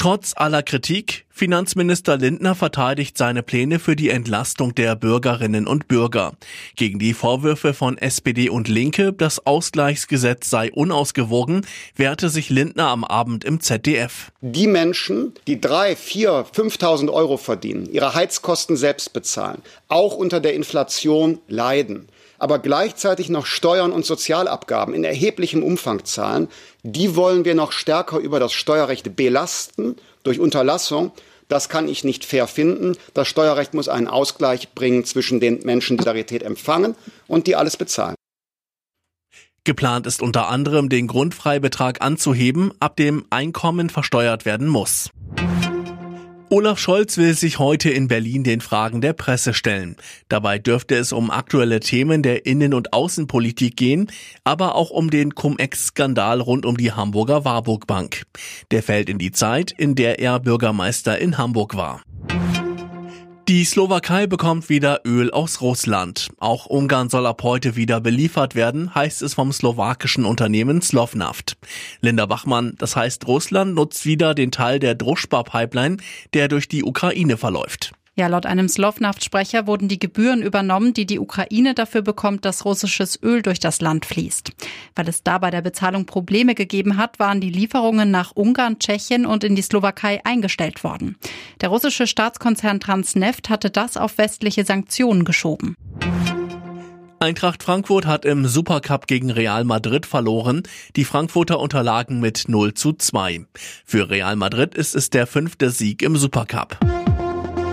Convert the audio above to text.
Trotz aller Kritik, Finanzminister Lindner verteidigt seine Pläne für die Entlastung der Bürgerinnen und Bürger. Gegen die Vorwürfe von SPD und Linke, das Ausgleichsgesetz sei unausgewogen, wehrte sich Lindner am Abend im ZDF. Die Menschen, die drei, vier, 5.000 Euro verdienen, ihre Heizkosten selbst bezahlen, auch unter der Inflation leiden, aber gleichzeitig noch Steuern und Sozialabgaben in erheblichem Umfang zahlen, die wollen wir noch stärker über das Steuerrecht belasten durch Unterlassung. Das kann ich nicht fair finden. Das Steuerrecht muss einen Ausgleich bringen zwischen den Menschen, die Solidarität empfangen und die alles bezahlen. Geplant ist unter anderem, den Grundfreibetrag anzuheben, ab dem Einkommen versteuert werden muss. Olaf Scholz will sich heute in Berlin den Fragen der Presse stellen. Dabei dürfte es um aktuelle Themen der Innen- und Außenpolitik gehen, aber auch um den Cum-Ex-Skandal rund um die Hamburger Warburg Bank. Der fällt in die Zeit, in der er Bürgermeister in Hamburg war. Die Slowakei bekommt wieder Öl aus Russland. Auch Ungarn soll ab heute wieder beliefert werden, heißt es vom slowakischen Unternehmen Slovnaft. Linda Bachmann, das heißt Russland nutzt wieder den Teil der Druschba-Pipeline, der durch die Ukraine verläuft. Ja, laut einem Slovnaft-Sprecher wurden die Gebühren übernommen, die die Ukraine dafür bekommt, dass russisches Öl durch das Land fließt. Weil es da bei der Bezahlung Probleme gegeben hat, waren die Lieferungen nach Ungarn, Tschechien und in die Slowakei eingestellt worden. Der russische Staatskonzern Transneft hatte das auf westliche Sanktionen geschoben. Eintracht Frankfurt hat im Supercup gegen Real Madrid verloren. Die Frankfurter unterlagen mit 0 zu 2. Für Real Madrid ist es der fünfte Sieg im Supercup.